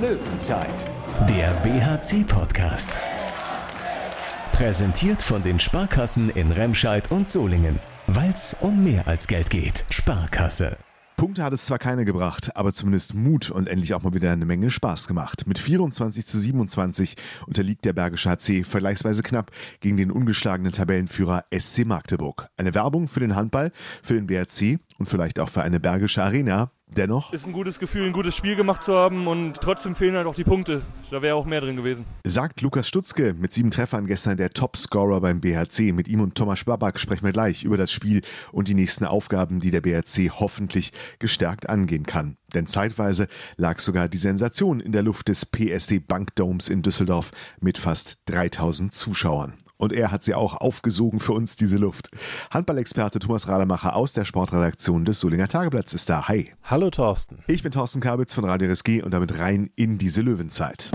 Löwenzeit, der BHC-Podcast. Präsentiert von den Sparkassen in Remscheid und Solingen. Weil es um mehr als Geld geht. Sparkasse. Punkte hat es zwar keine gebracht, aber zumindest Mut und endlich auch mal wieder eine Menge Spaß gemacht. Mit 24 zu 27 unterliegt der Bergische HC vergleichsweise knapp gegen den ungeschlagenen Tabellenführer SC Magdeburg. Eine Werbung für den Handball, für den BRC und vielleicht auch für eine Bergische Arena, Dennoch ist ein gutes Gefühl, ein gutes Spiel gemacht zu haben und trotzdem fehlen halt auch die Punkte. Da wäre auch mehr drin gewesen. Sagt Lukas Stutzke mit sieben Treffern gestern der Topscorer beim BHC. Mit ihm und Thomas Babak sprechen wir gleich über das Spiel und die nächsten Aufgaben, die der BHC hoffentlich gestärkt angehen kann. Denn zeitweise lag sogar die Sensation in der Luft des PSD Bankdomes in Düsseldorf mit fast 3000 Zuschauern. Und er hat sie auch aufgesogen für uns, diese Luft. Handballexperte Thomas Rademacher aus der Sportredaktion des Solinger Tageblatts ist da. Hi. Hallo Thorsten. Ich bin Thorsten Kabitz von Radio RSG und damit rein in diese Löwenzeit.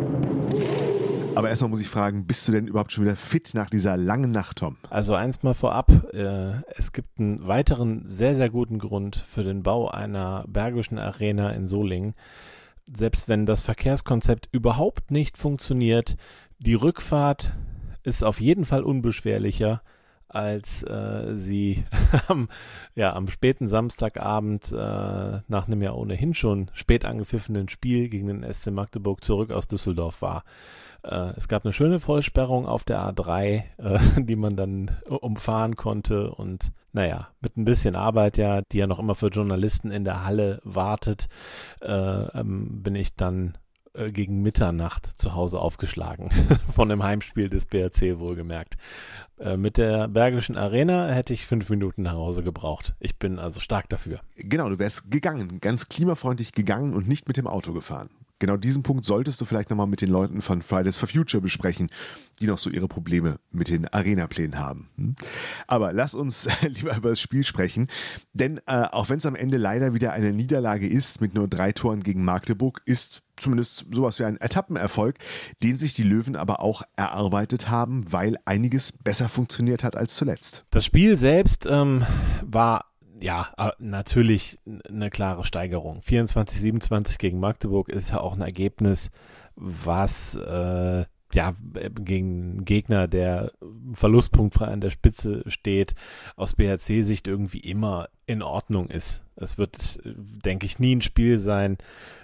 Aber erstmal muss ich fragen, bist du denn überhaupt schon wieder fit nach dieser langen Nacht, Tom? Also eins mal vorab, äh, es gibt einen weiteren sehr, sehr guten Grund für den Bau einer Bergischen Arena in Solingen. Selbst wenn das Verkehrskonzept überhaupt nicht funktioniert, die Rückfahrt ist auf jeden Fall unbeschwerlicher, als äh, sie am, ja, am späten Samstagabend äh, nach einem ja ohnehin schon spät angepfiffenen Spiel gegen den SC Magdeburg zurück aus Düsseldorf war. Äh, es gab eine schöne Vollsperrung auf der A3, äh, die man dann umfahren konnte und naja, mit ein bisschen Arbeit ja, die ja noch immer für Journalisten in der Halle wartet, äh, ähm, bin ich dann äh, gegen Mitternacht zu Hause aufgeschlagen. Von dem Heimspiel des BRC wohlgemerkt. Äh, mit der Bergischen Arena hätte ich fünf Minuten nach Hause gebraucht. Ich bin also stark dafür. Genau, du wärst gegangen, ganz klimafreundlich gegangen und nicht mit dem Auto gefahren. Genau diesen Punkt solltest du vielleicht nochmal mit den Leuten von Fridays for Future besprechen, die noch so ihre Probleme mit den Arena-Plänen haben. Hm? Aber lass uns lieber über das Spiel sprechen, denn äh, auch wenn es am Ende leider wieder eine Niederlage ist mit nur drei Toren gegen Magdeburg, ist zumindest sowas wie ein Etappenerfolg, den sich die Löwen aber auch erarbeitet haben, weil einiges besser funktioniert hat als zuletzt. Das Spiel selbst ähm, war ja, äh, natürlich eine klare Steigerung. 24, 27 gegen Magdeburg ist ja auch ein Ergebnis, was äh, ja gegen Gegner, der verlustpunktfrei an der Spitze steht, aus BHC-Sicht irgendwie immer in Ordnung ist. Es wird, denke ich, nie ein Spiel sein,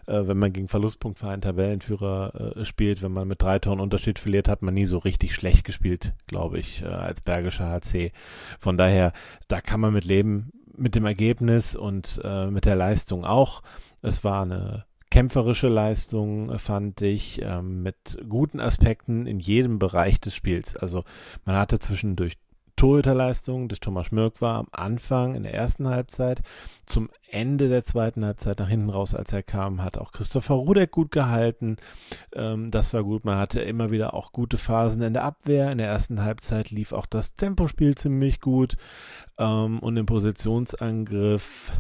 äh, wenn man gegen verlustpunktfrei einen Tabellenführer äh, spielt. Wenn man mit drei Toren Unterschied verliert, hat man nie so richtig schlecht gespielt, glaube ich, äh, als Bergischer HC. Von daher, da kann man mit leben mit dem Ergebnis und äh, mit der Leistung auch. Es war eine kämpferische Leistung, fand ich, ähm, mit guten Aspekten in jedem Bereich des Spiels. Also man hatte zwischendurch Torhüterleistung des Thomas Schmirk war am Anfang in der ersten Halbzeit. Zum Ende der zweiten Halbzeit nach hinten raus, als er kam, hat auch Christopher Rudek gut gehalten. Ähm, das war gut. Man hatte immer wieder auch gute Phasen in der Abwehr. In der ersten Halbzeit lief auch das Tempospiel ziemlich gut. Ähm, und im Positionsangriff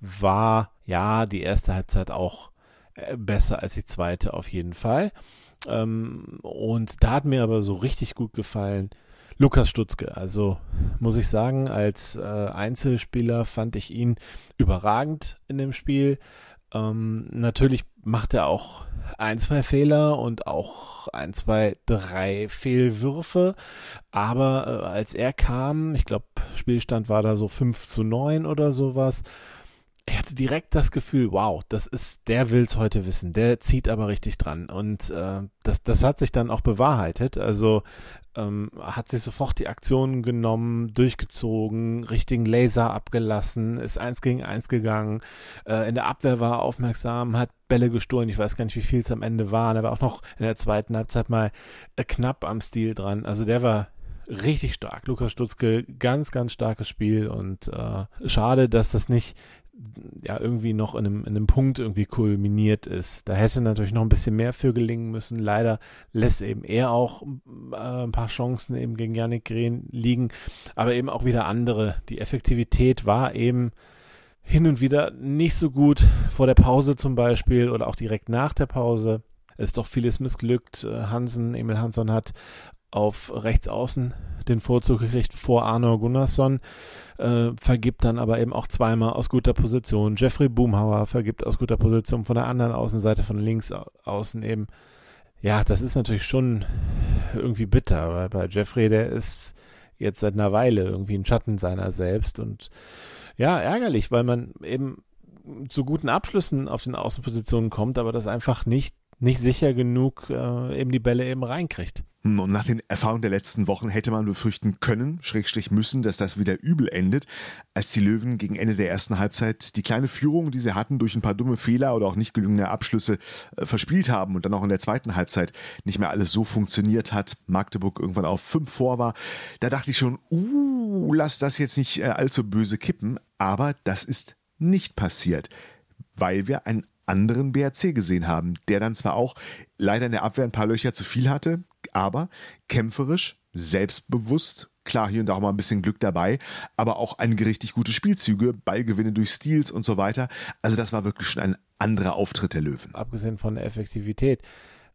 war ja die erste Halbzeit auch äh, besser als die zweite auf jeden Fall. Ähm, und da hat mir aber so richtig gut gefallen, Lukas Stutzke, also muss ich sagen, als äh, Einzelspieler fand ich ihn überragend in dem Spiel. Ähm, natürlich macht er auch ein, zwei Fehler und auch ein, zwei, drei Fehlwürfe. Aber äh, als er kam, ich glaube, Spielstand war da so 5 zu 9 oder sowas. Er hatte direkt das Gefühl, wow, das ist, der will's heute wissen, der zieht aber richtig dran. Und äh, das, das hat sich dann auch bewahrheitet. Also ähm, hat sich sofort die Aktionen genommen, durchgezogen, richtigen Laser abgelassen, ist eins gegen eins gegangen, äh, in der Abwehr war aufmerksam, hat Bälle gestohlen, ich weiß gar nicht, wie viel es am Ende waren, er war auch noch in der zweiten Halbzeit mal äh, knapp am Stil dran. Also der war richtig stark. Lukas Stutzke, ganz, ganz starkes Spiel und äh, schade, dass das nicht ja irgendwie noch in einem, in einem Punkt irgendwie kulminiert ist. Da hätte natürlich noch ein bisschen mehr für gelingen müssen. Leider lässt eben er auch äh, ein paar Chancen eben gegen Yannick Green liegen, aber eben auch wieder andere. Die Effektivität war eben hin und wieder nicht so gut vor der Pause zum Beispiel oder auch direkt nach der Pause. Ist doch vieles missglückt. Hansen, Emil Hansson hat auf rechts außen den Vorzug gekriegt vor Arno Gunnarsson, äh, vergibt dann aber eben auch zweimal aus guter Position. Jeffrey Boomhauer vergibt aus guter Position von der anderen Außenseite, von links außen eben. Ja, das ist natürlich schon irgendwie bitter, weil bei Jeffrey, der ist jetzt seit einer Weile irgendwie ein Schatten seiner selbst und ja, ärgerlich, weil man eben zu guten Abschlüssen auf den Außenpositionen kommt, aber das einfach nicht nicht sicher genug äh, eben die Bälle eben reinkriegt. Hm, und nach den Erfahrungen der letzten Wochen hätte man befürchten können, Schrägstrich müssen, dass das wieder übel endet, als die Löwen gegen Ende der ersten Halbzeit die kleine Führung, die sie hatten, durch ein paar dumme Fehler oder auch nicht gelungene Abschlüsse äh, verspielt haben und dann auch in der zweiten Halbzeit nicht mehr alles so funktioniert hat, Magdeburg irgendwann auf fünf vor war. Da dachte ich schon, uh, lass das jetzt nicht äh, allzu böse kippen, aber das ist nicht passiert, weil wir ein anderen BRC gesehen haben, der dann zwar auch leider in der Abwehr ein paar Löcher zu viel hatte, aber kämpferisch, selbstbewusst, klar hier und da auch mal ein bisschen Glück dabei, aber auch einige richtig gute Spielzüge, Ballgewinne durch Steals und so weiter. Also das war wirklich schon ein anderer Auftritt der Löwen. Abgesehen von der Effektivität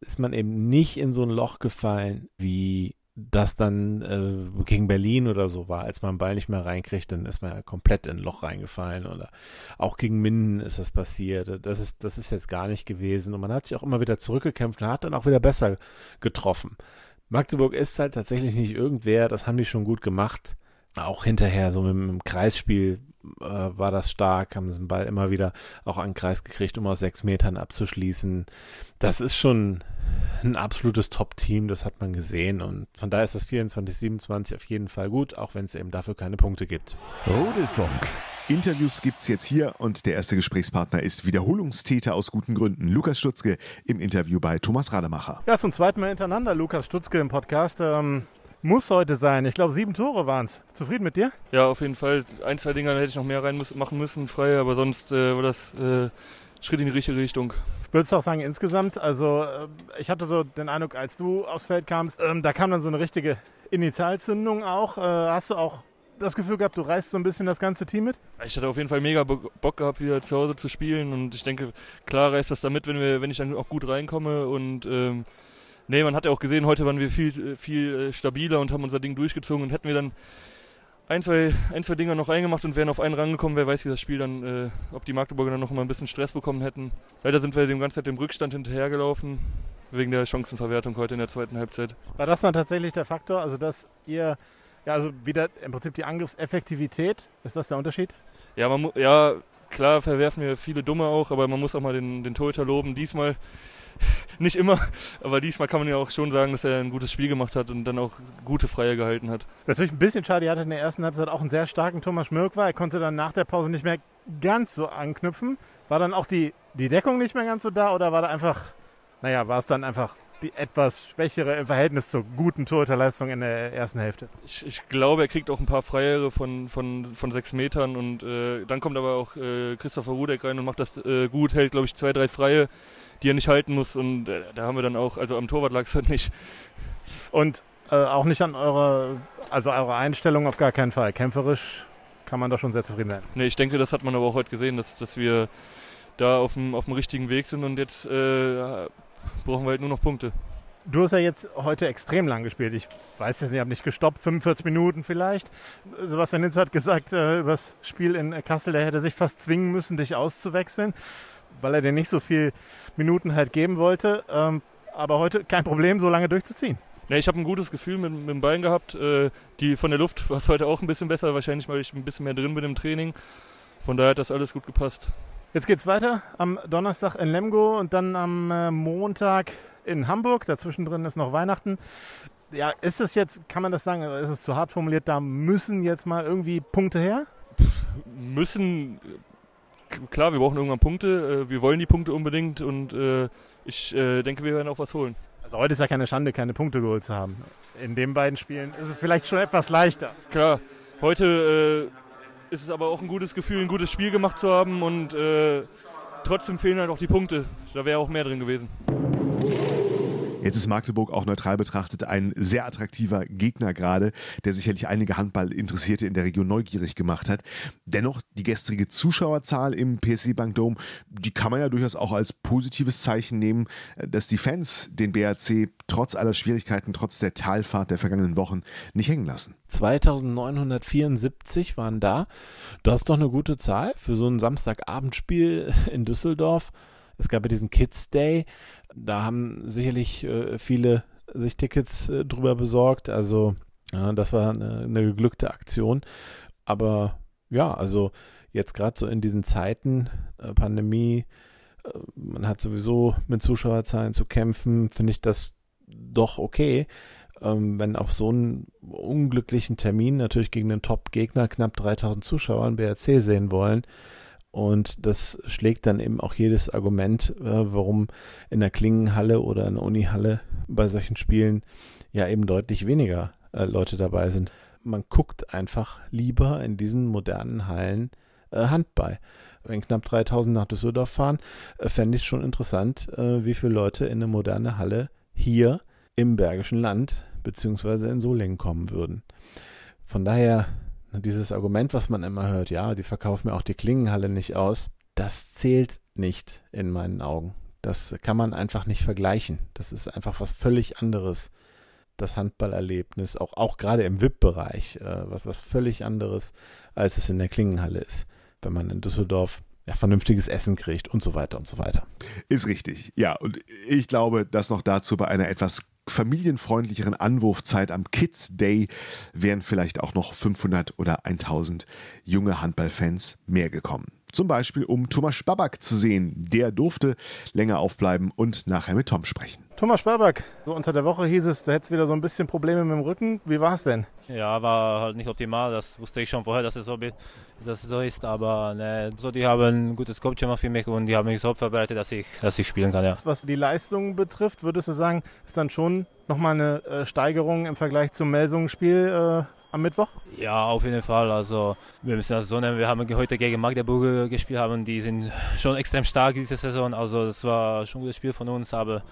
ist man eben nicht in so ein Loch gefallen wie das dann äh, gegen Berlin oder so war, als man einen Ball nicht mehr reinkriegt, dann ist man ja komplett in ein Loch reingefallen. Oder auch gegen Minden ist das passiert. Das ist, das ist jetzt gar nicht gewesen. Und man hat sich auch immer wieder zurückgekämpft und hat dann auch wieder besser getroffen. Magdeburg ist halt tatsächlich nicht irgendwer, das haben die schon gut gemacht. Auch hinterher, so mit, dem Kreisspiel äh, war das stark, haben sie den Ball immer wieder auch an den Kreis gekriegt, um aus sechs Metern abzuschließen. Das ist schon ein absolutes Top-Team, das hat man gesehen. Und von daher ist das 24-27 auf jeden Fall gut, auch wenn es eben dafür keine Punkte gibt. Rudelfunk. Interviews gibt's jetzt hier und der erste Gesprächspartner ist Wiederholungstäter aus guten Gründen. Lukas Stutzke im Interview bei Thomas Rademacher. Ja, zum zweiten Mal hintereinander Lukas Stutzke im Podcast. Ähm, muss heute sein. Ich glaube, sieben Tore waren es. Zufrieden mit dir? Ja, auf jeden Fall. Ein, zwei Dinger hätte ich noch mehr rein muss, machen müssen, frei, aber sonst äh, war das äh, Schritt in die richtige Richtung. Würdest du auch sagen, insgesamt, also äh, ich hatte so den Eindruck, als du aufs Feld kamst, ähm, da kam dann so eine richtige Initialzündung auch. Äh, hast du auch das Gefühl gehabt, du reißt so ein bisschen das ganze Team mit? Ich hatte auf jeden Fall mega Bock gehabt, wieder zu Hause zu spielen und ich denke, klar reißt das damit, wenn, wir, wenn ich dann auch gut reinkomme und ähm, nee, man hat ja auch gesehen, heute waren wir viel, viel äh, stabiler und haben unser Ding durchgezogen und hätten wir dann ein, zwei, ein, zwei Dinger noch eingemacht und wären auf einen rangekommen, wer weiß, wie das Spiel dann, äh, ob die Magdeburger dann noch mal ein bisschen Stress bekommen hätten. Leider sind wir dem ganzen Zeit dem Rückstand hinterhergelaufen, wegen der Chancenverwertung heute in der zweiten Halbzeit. War das dann tatsächlich der Faktor, also dass ihr, ja, also wieder im Prinzip die Angriffseffektivität, ist das der Unterschied? Ja, man ja, klar verwerfen wir viele Dumme auch, aber man muss auch mal den, den Torhüter loben. Diesmal nicht immer, aber diesmal kann man ja auch schon sagen, dass er ein gutes Spiel gemacht hat und dann auch gute Freie gehalten hat. Natürlich ein bisschen schade, er hatte in der ersten Halbzeit auch einen sehr starken Thomas Schmirk war. Er konnte dann nach der Pause nicht mehr ganz so anknüpfen. War dann auch die, die Deckung nicht mehr ganz so da oder war da einfach, naja, war es dann einfach die etwas schwächere im Verhältnis zur guten Torhüterleistung in der ersten Hälfte. Ich, ich, glaube, er kriegt auch ein paar Freiere von, von, von sechs Metern und äh, dann kommt aber auch äh, Christopher Rudek rein und macht das äh, gut, hält, glaube ich, zwei, drei Freie die er nicht halten muss. Und äh, da haben wir dann auch, also am Torwart lag es halt nicht. Und äh, auch nicht an eurer, also eurer Einstellung auf gar keinen Fall. Kämpferisch kann man da schon sehr zufrieden sein. Nee, ich denke, das hat man aber auch heute gesehen, dass, dass wir da auf dem, auf dem richtigen Weg sind und jetzt äh, brauchen wir halt nur noch Punkte. Du hast ja jetzt heute extrem lang gespielt. Ich weiß jetzt nicht, ich habe nicht gestoppt, 45 Minuten vielleicht. Sebastian Hinz hat gesagt, äh, über das Spiel in Kassel, der hätte sich fast zwingen müssen, dich auszuwechseln weil er dir nicht so viel Minuten halt geben wollte. Ähm, aber heute kein Problem, so lange durchzuziehen. Ja, ich habe ein gutes Gefühl mit, mit dem Bein gehabt. Äh, die von der Luft war es heute auch ein bisschen besser, wahrscheinlich weil ich ein bisschen mehr drin bin im Training. Von daher hat das alles gut gepasst. Jetzt geht's weiter am Donnerstag in Lemgo und dann am äh, Montag in Hamburg. Dazwischen drin ist noch Weihnachten. Ja, ist es jetzt, kann man das sagen, ist es zu hart formuliert, da müssen jetzt mal irgendwie Punkte her? müssen klar, wir brauchen irgendwann Punkte. Äh, wir wollen die Punkte unbedingt und äh, ich äh, denke, wir werden auch was holen. Also heute ist ja keine Schande, keine Punkte geholt zu haben. In den beiden Spielen ist es vielleicht schon etwas leichter. Klar, heute ist es aber auch ein gutes Gefühl, ein gutes Spiel gemacht zu haben und trotzdem fehlen halt auch die Punkte. Da wäre auch mehr drin gewesen. Jetzt ist Magdeburg auch neutral betrachtet ein sehr attraktiver Gegner gerade, der sicherlich einige Handballinteressierte in der Region neugierig gemacht hat. Dennoch, die gestrige Zuschauerzahl im PSC Bank Dome, die kann man ja durchaus auch als positives Zeichen nehmen, dass die Fans den BRC trotz aller Schwierigkeiten, trotz der Talfahrt der vergangenen Wochen nicht hängen lassen. 2974 waren da. Das ist doch eine gute Zahl für so ein Samstagabendspiel in Düsseldorf. Es gab ja diesen Kids Day. Da haben sicherlich äh, viele sich Tickets äh, drüber besorgt. Also ja, das war eine, eine geglückte Aktion. Aber ja, also jetzt gerade so in diesen Zeiten, äh, Pandemie, äh, man hat sowieso mit Zuschauerzahlen zu kämpfen, finde ich das doch okay. Ähm, wenn auf so einen unglücklichen Termin natürlich gegen einen Top-Gegner knapp 3000 Zuschauer ein BRC sehen wollen, und das schlägt dann eben auch jedes Argument, äh, warum in der Klingenhalle oder in der Unihalle bei solchen Spielen ja eben deutlich weniger äh, Leute dabei sind. Man guckt einfach lieber in diesen modernen Hallen äh, Handball. Wenn knapp 3000 nach Düsseldorf fahren, fände ich es schon interessant, wie viele Leute in eine moderne Halle hier im Bergischen Land beziehungsweise in Solingen kommen würden. Von daher dieses Argument, was man immer hört, ja, die verkaufen mir auch die Klingenhalle nicht aus, das zählt nicht in meinen Augen. Das kann man einfach nicht vergleichen. Das ist einfach was völlig anderes. Das Handballerlebnis, auch, auch gerade im VIP-Bereich, äh, was, was völlig anderes, als es in der Klingenhalle ist. Wenn man in Düsseldorf ja, vernünftiges Essen kriegt und so weiter und so weiter. Ist richtig, ja. Und ich glaube, dass noch dazu bei einer etwas familienfreundlicheren Anwurfzeit am Kids Day wären vielleicht auch noch 500 oder 1000 junge Handballfans mehr gekommen. Zum Beispiel, um Thomas Babak zu sehen. Der durfte länger aufbleiben und nachher mit Tom sprechen. Thomas Babak, so unter der Woche hieß es, du hättest wieder so ein bisschen Probleme mit dem Rücken. Wie war es denn? Ja, war halt nicht optimal. Das wusste ich schon vorher, dass es so, dass es so ist. Aber ne, so, die haben ein gutes Coaching für mich und die haben mich so vorbereitet, dass ich, dass ich spielen kann. Ja. Was die Leistung betrifft, würdest du sagen, ist dann schon nochmal eine äh, Steigerung im Vergleich zum Melsungen-Spiel? Äh am Mittwoch? Ja, auf jeden Fall. Also wir müssen das so nennen. Wir haben heute gegen Magdeburg gespielt, haben die sind schon extrem stark diese Saison. Also das war schon ein gutes Spiel von uns, aber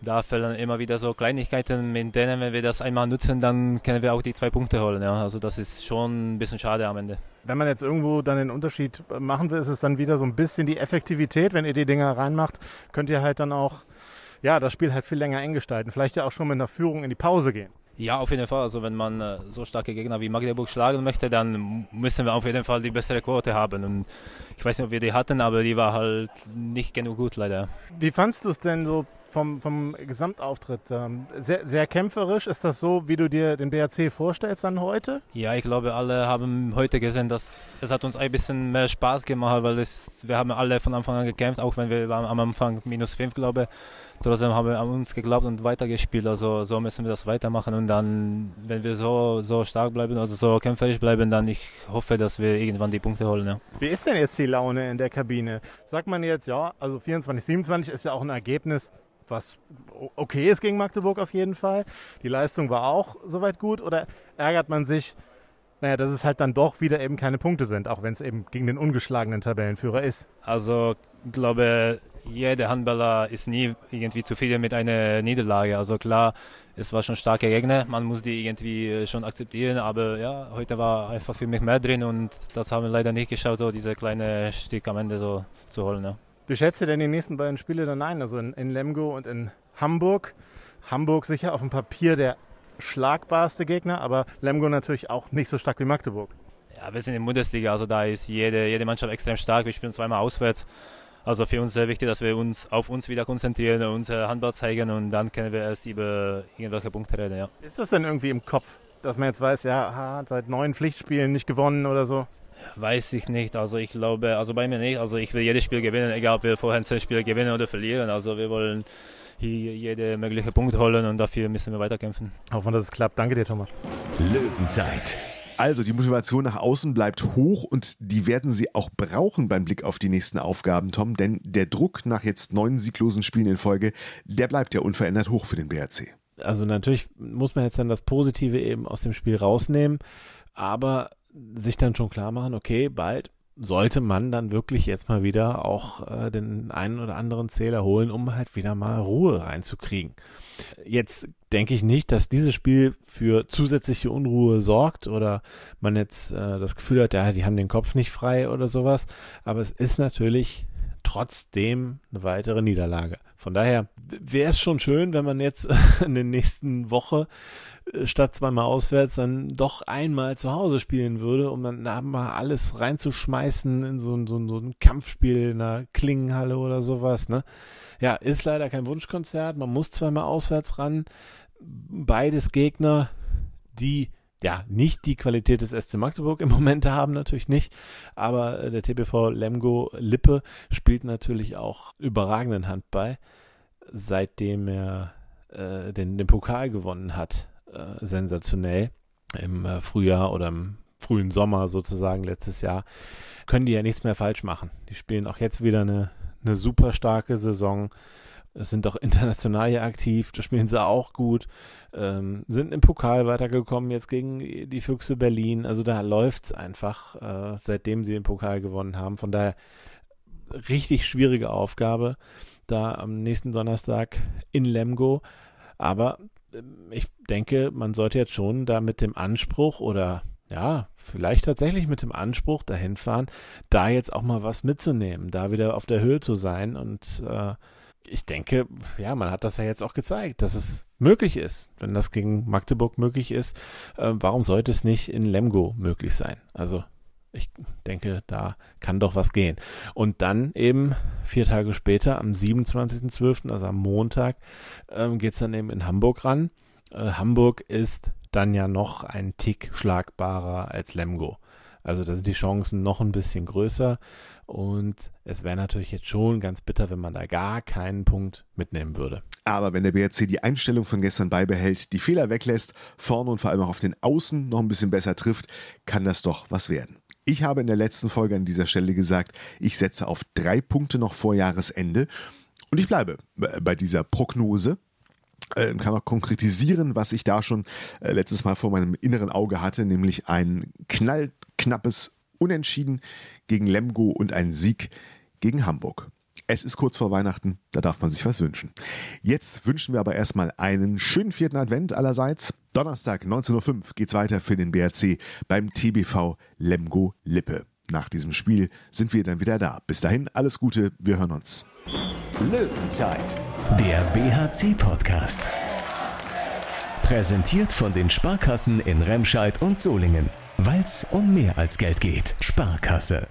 da fällen immer wieder so Kleinigkeiten, mit denen, wenn wir das einmal nutzen, dann können wir auch die zwei Punkte holen. Ja. Also das ist schon ein bisschen schade am Ende. Wenn man jetzt irgendwo dann den Unterschied machen will, ist es dann wieder so ein bisschen die Effektivität. Wenn ihr die Dinger reinmacht, könnt ihr halt dann auch ja, das Spiel halt viel länger eng gestalten. Vielleicht ja auch schon mit einer Führung in die Pause gehen. Ja, auf jeden Fall. Also wenn man äh, so starke Gegner wie Magdeburg schlagen möchte, dann müssen wir auf jeden Fall die bessere Quote haben. Und ich weiß nicht, ob wir die hatten, aber die war halt nicht genug gut leider. Wie fandst du es denn so vom, vom Gesamtauftritt? Ähm, sehr, sehr kämpferisch. Ist das so, wie du dir den BRC vorstellst dann heute? Ja, ich glaube, alle haben heute gesehen, dass es hat uns ein bisschen mehr Spaß gemacht, weil es, wir haben alle von Anfang an gekämpft, auch wenn wir waren am Anfang minus fünf, glaube ich. Trotzdem haben wir an uns geglaubt und weitergespielt. Also so müssen wir das weitermachen und dann, wenn wir so, so stark bleiben, also so kämpferisch bleiben, dann ich hoffe, dass wir irgendwann die Punkte holen. Ja. Wie ist denn jetzt die Laune in der Kabine? Sagt man jetzt, ja, also 24, 27 ist ja auch ein Ergebnis, was okay ist gegen Magdeburg auf jeden Fall. Die Leistung war auch soweit gut oder ärgert man sich, naja, dass es halt dann doch wieder eben keine Punkte sind, auch wenn es eben gegen den ungeschlagenen Tabellenführer ist. Also ich glaube, jeder Handballer ist nie irgendwie zufrieden mit einer Niederlage. Also klar, es war schon starke Gegner, man muss die irgendwie äh, schon akzeptieren, aber ja, heute war einfach für mich mehr drin und das haben wir leider nicht geschafft, so diese kleine Stück am Ende so zu holen. Ja. Wie schätzt ihr denn die nächsten beiden Spiele dann ein? Also in, in Lemgo und in Hamburg. Hamburg sicher auf dem Papier der schlagbarste Gegner, aber Lemgo natürlich auch nicht so stark wie Magdeburg. Ja, wir sind in der Bundesliga, also da ist jede, jede Mannschaft extrem stark. Wir spielen zweimal auswärts. Also für uns sehr wichtig, dass wir uns auf uns wieder konzentrieren und unser Handball zeigen und dann können wir erst über irgendwelche Punkte reden. Ja. Ist das denn irgendwie im Kopf, dass man jetzt weiß, ja, seit neun Pflichtspielen nicht gewonnen oder so? Weiß ich nicht. Also ich glaube, also bei mir nicht. Also ich will jedes Spiel gewinnen, egal ob wir vorher zehn Spiele gewinnen oder verlieren. Also wir wollen hier jede mögliche Punkt holen und dafür müssen wir weiterkämpfen. Hoffen, dass es klappt. Danke dir, Thomas. Löwenzeit. Also die Motivation nach außen bleibt hoch und die werden sie auch brauchen beim Blick auf die nächsten Aufgaben, Tom, denn der Druck nach jetzt neun sieglosen Spielen in Folge, der bleibt ja unverändert hoch für den BRC. Also natürlich muss man jetzt dann das Positive eben aus dem Spiel rausnehmen, aber sich dann schon klar machen, okay, bald sollte man dann wirklich jetzt mal wieder auch äh, den einen oder anderen Zähler holen, um halt wieder mal Ruhe reinzukriegen. Jetzt denke ich nicht, dass dieses Spiel für zusätzliche Unruhe sorgt oder man jetzt äh, das Gefühl hat, ja, die haben den Kopf nicht frei oder sowas. Aber es ist natürlich trotzdem eine weitere Niederlage. Von daher wäre es schon schön, wenn man jetzt in der nächsten Woche äh, statt zweimal auswärts dann doch einmal zu Hause spielen würde, um dann da mal alles reinzuschmeißen in so ein, so, ein, so ein Kampfspiel in einer Klingenhalle oder sowas. Ne? Ja, ist leider kein Wunschkonzert. Man muss zweimal auswärts ran. Beides Gegner, die ja, nicht die Qualität des SC Magdeburg im Moment haben, natürlich nicht. Aber äh, der TBV Lemgo Lippe spielt natürlich auch überragenden Handball, seitdem er äh, den, den Pokal gewonnen hat. Äh, sensationell im äh, Frühjahr oder im frühen Sommer sozusagen letztes Jahr. Können die ja nichts mehr falsch machen. Die spielen auch jetzt wieder eine, eine super starke Saison sind auch international ja aktiv, da spielen sie auch gut, ähm, sind im Pokal weitergekommen, jetzt gegen die Füchse Berlin. Also da läuft es einfach, äh, seitdem sie den Pokal gewonnen haben. Von daher richtig schwierige Aufgabe da am nächsten Donnerstag in Lemgo. Aber äh, ich denke, man sollte jetzt schon da mit dem Anspruch oder ja, vielleicht tatsächlich mit dem Anspruch dahin fahren, da jetzt auch mal was mitzunehmen, da wieder auf der Höhe zu sein und äh, ich denke, ja, man hat das ja jetzt auch gezeigt, dass es möglich ist. Wenn das gegen Magdeburg möglich ist, äh, warum sollte es nicht in Lemgo möglich sein? Also ich denke, da kann doch was gehen. Und dann eben vier Tage später, am 27.12., also am Montag, ähm, geht es dann eben in Hamburg ran. Äh, Hamburg ist dann ja noch ein Tick schlagbarer als Lemgo. Also da sind die Chancen noch ein bisschen größer. Und es wäre natürlich jetzt schon ganz bitter, wenn man da gar keinen Punkt mitnehmen würde. Aber wenn der BRC die Einstellung von gestern beibehält, die Fehler weglässt, vorne und vor allem auch auf den Außen noch ein bisschen besser trifft, kann das doch was werden. Ich habe in der letzten Folge an dieser Stelle gesagt, ich setze auf drei Punkte noch vor Jahresende. Und ich bleibe bei dieser Prognose äh, kann auch konkretisieren, was ich da schon äh, letztes Mal vor meinem inneren Auge hatte, nämlich ein knallknappes Unentschieden gegen Lemgo und ein Sieg gegen Hamburg. Es ist kurz vor Weihnachten, da darf man sich was wünschen. Jetzt wünschen wir aber erstmal einen schönen vierten Advent allerseits. Donnerstag 19.05 Uhr geht's weiter für den BRC beim TBV Lemgo Lippe. Nach diesem Spiel sind wir dann wieder da. Bis dahin alles Gute, wir hören uns. Löwenzeit, der BHC-Podcast. Präsentiert von den Sparkassen in Remscheid und Solingen. Weil es um mehr als Geld geht. Sparkasse.